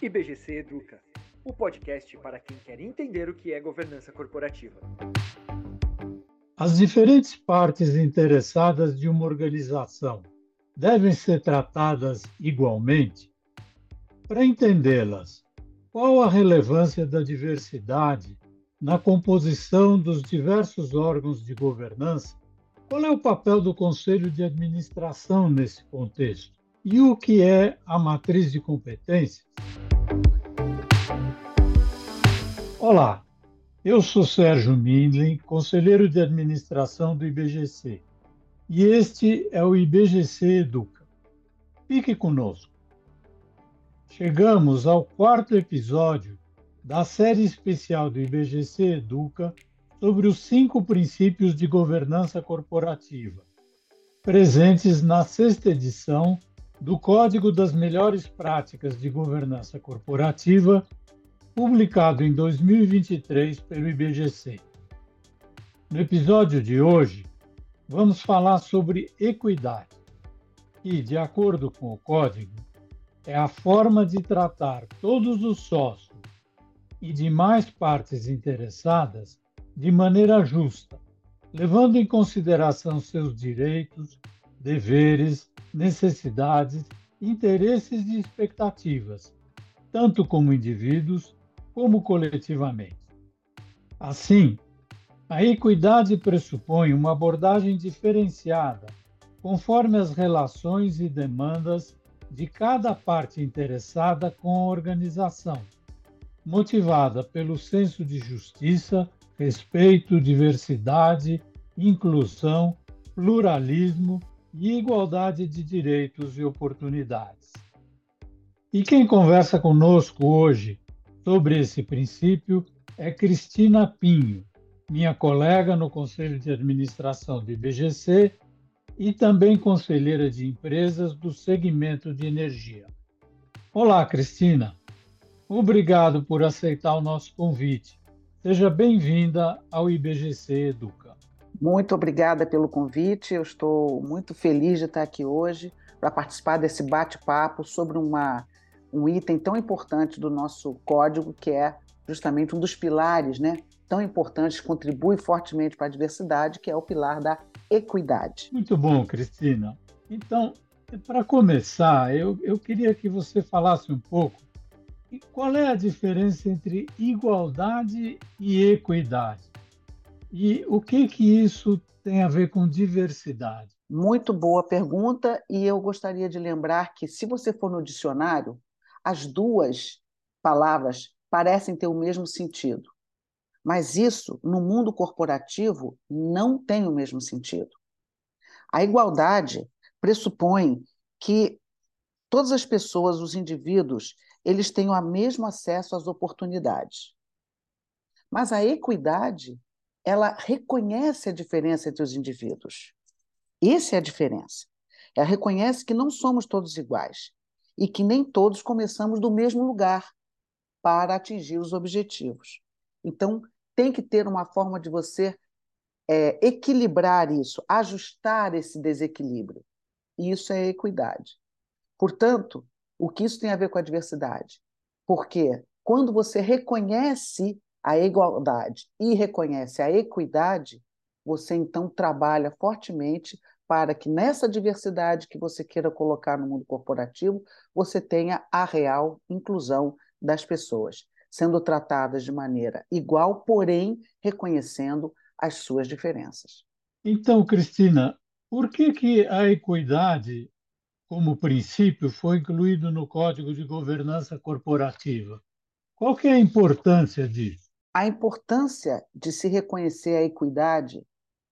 IBGC Educa, o podcast para quem quer entender o que é governança corporativa. As diferentes partes interessadas de uma organização devem ser tratadas igualmente? Para entendê-las, qual a relevância da diversidade na composição dos diversos órgãos de governança? Qual é o papel do Conselho de Administração nesse contexto? E o que é a matriz de competências? Olá, eu sou Sérgio Mindlin, conselheiro de administração do IBGC, e este é o IBGC Educa. Fique conosco. Chegamos ao quarto episódio da série especial do IBGC Educa sobre os cinco princípios de governança corporativa, presentes na sexta edição do Código das Melhores Práticas de Governança Corporativa publicado em 2023 pelo IBGC. No episódio de hoje, vamos falar sobre equidade, que, de acordo com o código, é a forma de tratar todos os sócios e demais partes interessadas de maneira justa, levando em consideração seus direitos, deveres, necessidades, interesses e expectativas, tanto como indivíduos como coletivamente. Assim, a equidade pressupõe uma abordagem diferenciada, conforme as relações e demandas de cada parte interessada com a organização, motivada pelo senso de justiça, respeito, diversidade, inclusão, pluralismo e igualdade de direitos e oportunidades. E quem conversa conosco hoje sobre esse princípio é Cristina Pinho, minha colega no Conselho de Administração do IBGC e também conselheira de empresas do segmento de energia. Olá, Cristina. Obrigado por aceitar o nosso convite. Seja bem-vinda ao IBGC Educa. Muito obrigada pelo convite. Eu estou muito feliz de estar aqui hoje para participar desse bate-papo sobre uma um item tão importante do nosso código, que é justamente um dos pilares né, tão importantes, contribui fortemente para a diversidade, que é o pilar da equidade. Muito bom, Cristina. Então, para começar, eu, eu queria que você falasse um pouco qual é a diferença entre igualdade e equidade. E o que, que isso tem a ver com diversidade? Muito boa pergunta, e eu gostaria de lembrar que, se você for no dicionário, as duas palavras parecem ter o mesmo sentido. Mas isso, no mundo corporativo, não tem o mesmo sentido. A igualdade pressupõe que todas as pessoas, os indivíduos, eles tenham o mesmo acesso às oportunidades. Mas a equidade, ela reconhece a diferença entre os indivíduos. Essa é a diferença. Ela reconhece que não somos todos iguais e que nem todos começamos do mesmo lugar para atingir os objetivos. Então, tem que ter uma forma de você é, equilibrar isso, ajustar esse desequilíbrio. E isso é equidade. Portanto, o que isso tem a ver com a diversidade? Porque quando você reconhece a igualdade e reconhece a equidade, você então trabalha fortemente para que nessa diversidade que você queira colocar no mundo corporativo, você tenha a real inclusão das pessoas, sendo tratadas de maneira igual, porém reconhecendo as suas diferenças. Então, Cristina, por que, que a equidade, como princípio, foi incluído no Código de Governança Corporativa? Qual que é a importância disso? A importância de se reconhecer a equidade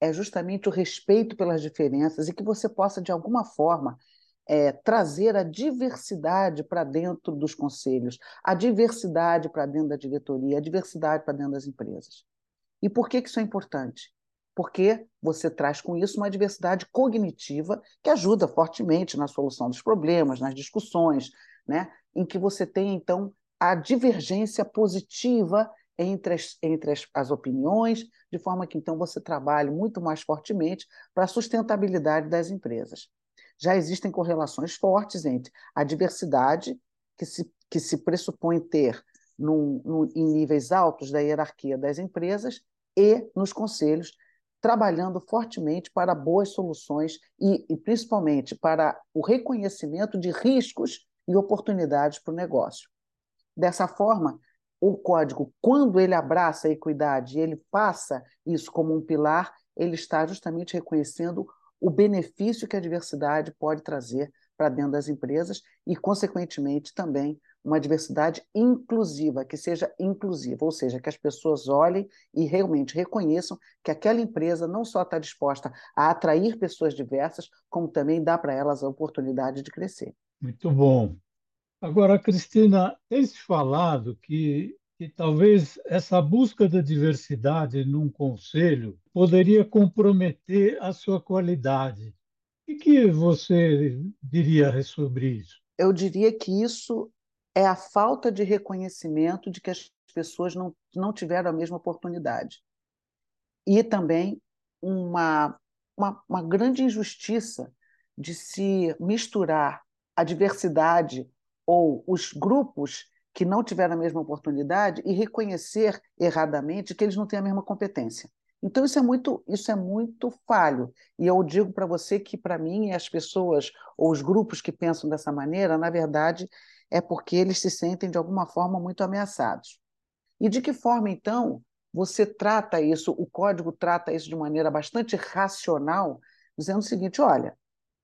é justamente o respeito pelas diferenças e que você possa, de alguma forma, é, trazer a diversidade para dentro dos conselhos, a diversidade para dentro da diretoria, a diversidade para dentro das empresas. E por que, que isso é importante? Porque você traz com isso uma diversidade cognitiva que ajuda fortemente na solução dos problemas, nas discussões, né? em que você tem, então, a divergência positiva entre as, entre as, as opiniões, de forma que então você trabalhe muito mais fortemente para a sustentabilidade das empresas. Já existem correlações fortes entre a diversidade, que se que se pressupõe ter num, num, em níveis altos da hierarquia das empresas e nos conselhos, trabalhando fortemente para boas soluções e, e principalmente para o reconhecimento de riscos e oportunidades para o negócio. Dessa forma, o código, quando ele abraça a equidade, ele passa isso como um pilar, ele está justamente reconhecendo o benefício que a diversidade pode trazer para dentro das empresas e, consequentemente, também uma diversidade inclusiva, que seja inclusiva, ou seja, que as pessoas olhem e realmente reconheçam que aquela empresa não só está disposta a atrair pessoas diversas, como também dá para elas a oportunidade de crescer. Muito bom. Agora, Cristina, tem-se falado que, que talvez essa busca da diversidade num conselho poderia comprometer a sua qualidade. O que você diria sobre isso? Eu diria que isso é a falta de reconhecimento de que as pessoas não, não tiveram a mesma oportunidade. E também uma, uma, uma grande injustiça de se misturar a diversidade ou os grupos que não tiveram a mesma oportunidade e reconhecer erradamente que eles não têm a mesma competência. Então isso é muito isso é muito falho. E eu digo para você que para mim as pessoas ou os grupos que pensam dessa maneira, na verdade, é porque eles se sentem, de alguma forma, muito ameaçados. E de que forma, então, você trata isso, o código trata isso de maneira bastante racional, dizendo o seguinte: olha,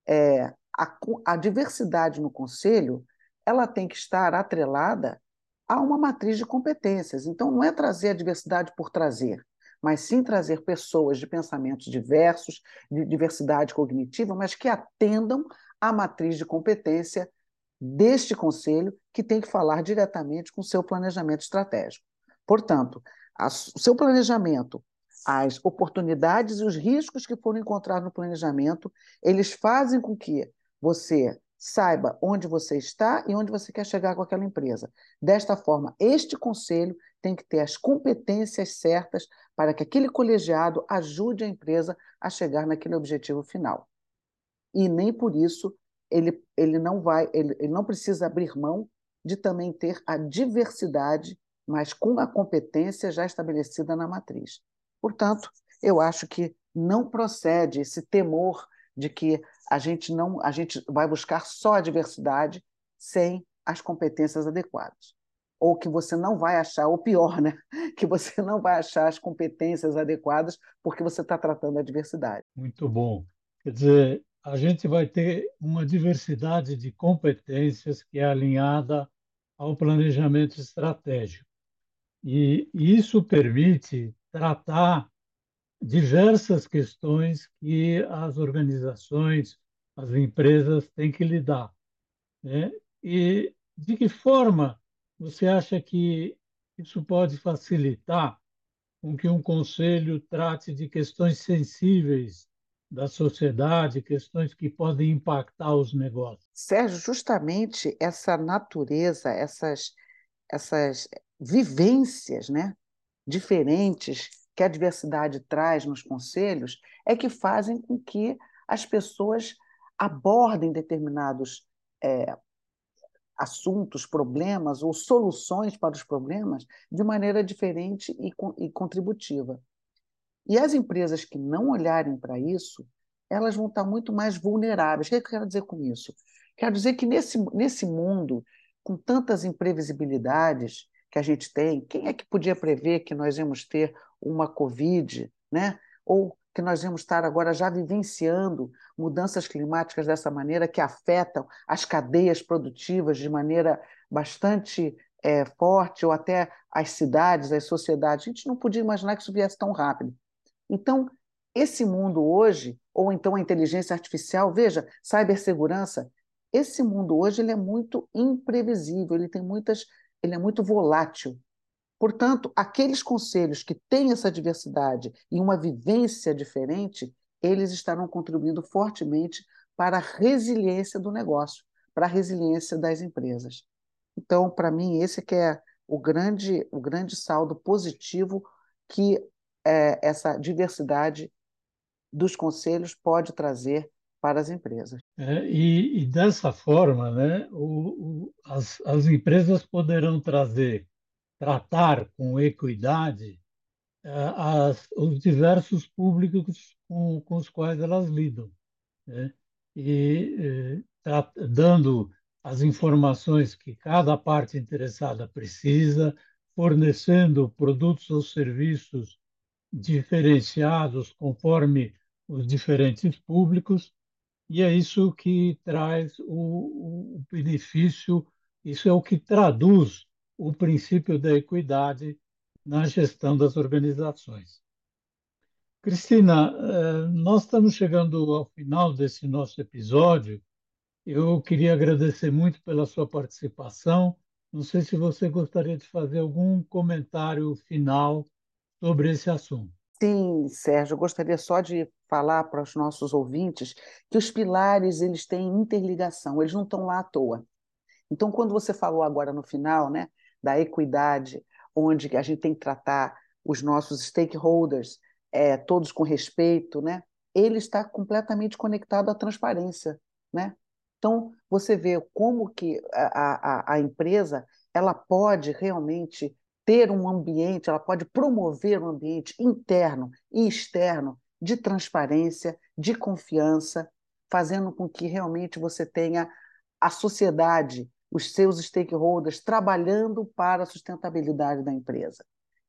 é, a, a diversidade no conselho ela tem que estar atrelada a uma matriz de competências. Então, não é trazer a diversidade por trazer, mas sim trazer pessoas de pensamentos diversos, de diversidade cognitiva, mas que atendam à matriz de competência deste conselho, que tem que falar diretamente com o seu planejamento estratégico. Portanto, a, o seu planejamento, as oportunidades e os riscos que foram encontrados no planejamento, eles fazem com que você saiba onde você está e onde você quer chegar com aquela empresa. Desta forma, este conselho tem que ter as competências certas para que aquele colegiado ajude a empresa a chegar naquele objetivo final. E nem por isso ele, ele não vai, ele, ele não precisa abrir mão de também ter a diversidade, mas com a competência já estabelecida na matriz. Portanto, eu acho que não procede esse temor de que a gente não a gente vai buscar só a diversidade sem as competências adequadas ou que você não vai achar, ou pior, né? que você não vai achar as competências adequadas porque você está tratando a diversidade. Muito bom. Quer dizer, a gente vai ter uma diversidade de competências que é alinhada ao planejamento estratégico. E isso permite tratar diversas questões que as organizações, as empresas têm que lidar. Né? E de que forma você acha que isso pode facilitar com que um conselho trate de questões sensíveis da sociedade, questões que podem impactar os negócios. Sérgio, justamente essa natureza, essas, essas vivências né, diferentes que a diversidade traz nos conselhos é que fazem com que as pessoas abordem determinados é, assuntos, problemas ou soluções para os problemas de maneira diferente e, e contributiva. E as empresas que não olharem para isso, elas vão estar muito mais vulneráveis. O que, é que eu quero dizer com isso? Quero dizer que nesse, nesse mundo, com tantas imprevisibilidades que a gente tem, quem é que podia prever que nós íamos ter uma Covid, né? ou que nós íamos estar agora já vivenciando mudanças climáticas dessa maneira que afetam as cadeias produtivas de maneira bastante é, forte, ou até as cidades, as sociedades. A gente não podia imaginar que isso viesse tão rápido. Então, esse mundo hoje, ou então a inteligência artificial, veja, cibersegurança, esse mundo hoje ele é muito imprevisível, ele tem muitas, ele é muito volátil. Portanto, aqueles conselhos que têm essa diversidade e uma vivência diferente, eles estarão contribuindo fortemente para a resiliência do negócio, para a resiliência das empresas. Então, para mim, esse que é o grande, o grande saldo positivo que é, essa diversidade dos conselhos pode trazer para as empresas. É, e, e, dessa forma, né, o, o, as, as empresas poderão trazer, tratar com equidade é, as, os diversos públicos com, com, os quais elas lidam, né? e é, dando as informações que cada parte interessada precisa, fornecendo produtos ou serviços diferenciados conforme os diferentes públicos, e é isso que traz o, o benefício, isso é o que traduz o princípio da equidade na gestão das organizações. Cristina, eh, nós estamos chegando ao final desse nosso episódio. Eu queria agradecer muito pela sua participação. Não sei se você gostaria de fazer algum comentário final sobre esse assunto. Sim, Sérgio, eu gostaria só de falar para os nossos ouvintes que os pilares eles têm interligação, eles não estão lá à toa. Então, quando você falou agora no final, né, da equidade, onde a gente tem que tratar os nossos stakeholders, é, todos com respeito, né, ele está completamente conectado à transparência, né? Então, você vê como que a, a, a empresa ela pode realmente ter um ambiente, ela pode promover um ambiente interno e externo de transparência, de confiança, fazendo com que realmente você tenha a sociedade, os seus stakeholders trabalhando para a sustentabilidade da empresa.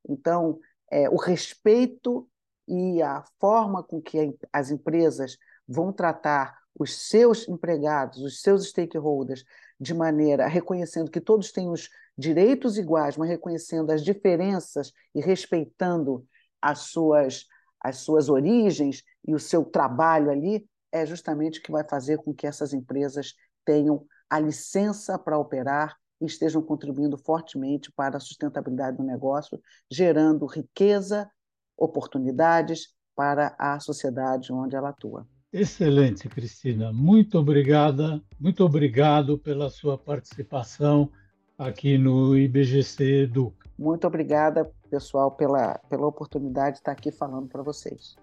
Então, é, o respeito e a forma com que as empresas vão tratar os seus empregados, os seus stakeholders, de maneira reconhecendo que todos têm os direitos iguais, mas reconhecendo as diferenças e respeitando as suas, as suas origens e o seu trabalho ali, é justamente o que vai fazer com que essas empresas tenham a licença para operar e estejam contribuindo fortemente para a sustentabilidade do negócio, gerando riqueza, oportunidades para a sociedade onde ela atua. Excelente, Cristina. Muito obrigada, muito obrigado pela sua participação aqui no IBGC Educa. Muito obrigada, pessoal, pela, pela oportunidade de estar aqui falando para vocês.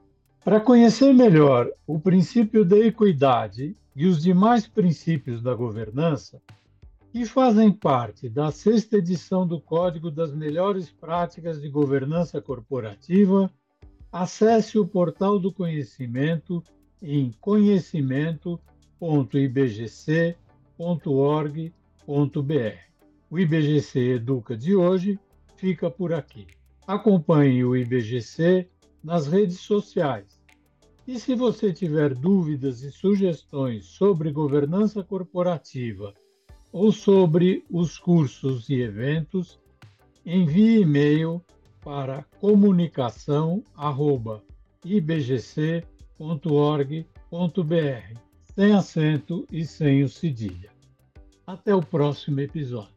Para conhecer melhor o princípio da equidade e os demais princípios da governança, que fazem parte da sexta edição do Código das Melhores Práticas de Governança Corporativa, acesse o portal do conhecimento em conhecimento.ibgc.org.br. O IBGC Educa de hoje fica por aqui. Acompanhe o IBGC nas redes sociais. E se você tiver dúvidas e sugestões sobre governança corporativa ou sobre os cursos e eventos, envie e-mail para comunicação@ibgc.com www.ecosistema.org.br, sem acento e sem o cedilha. Até o próximo episódio.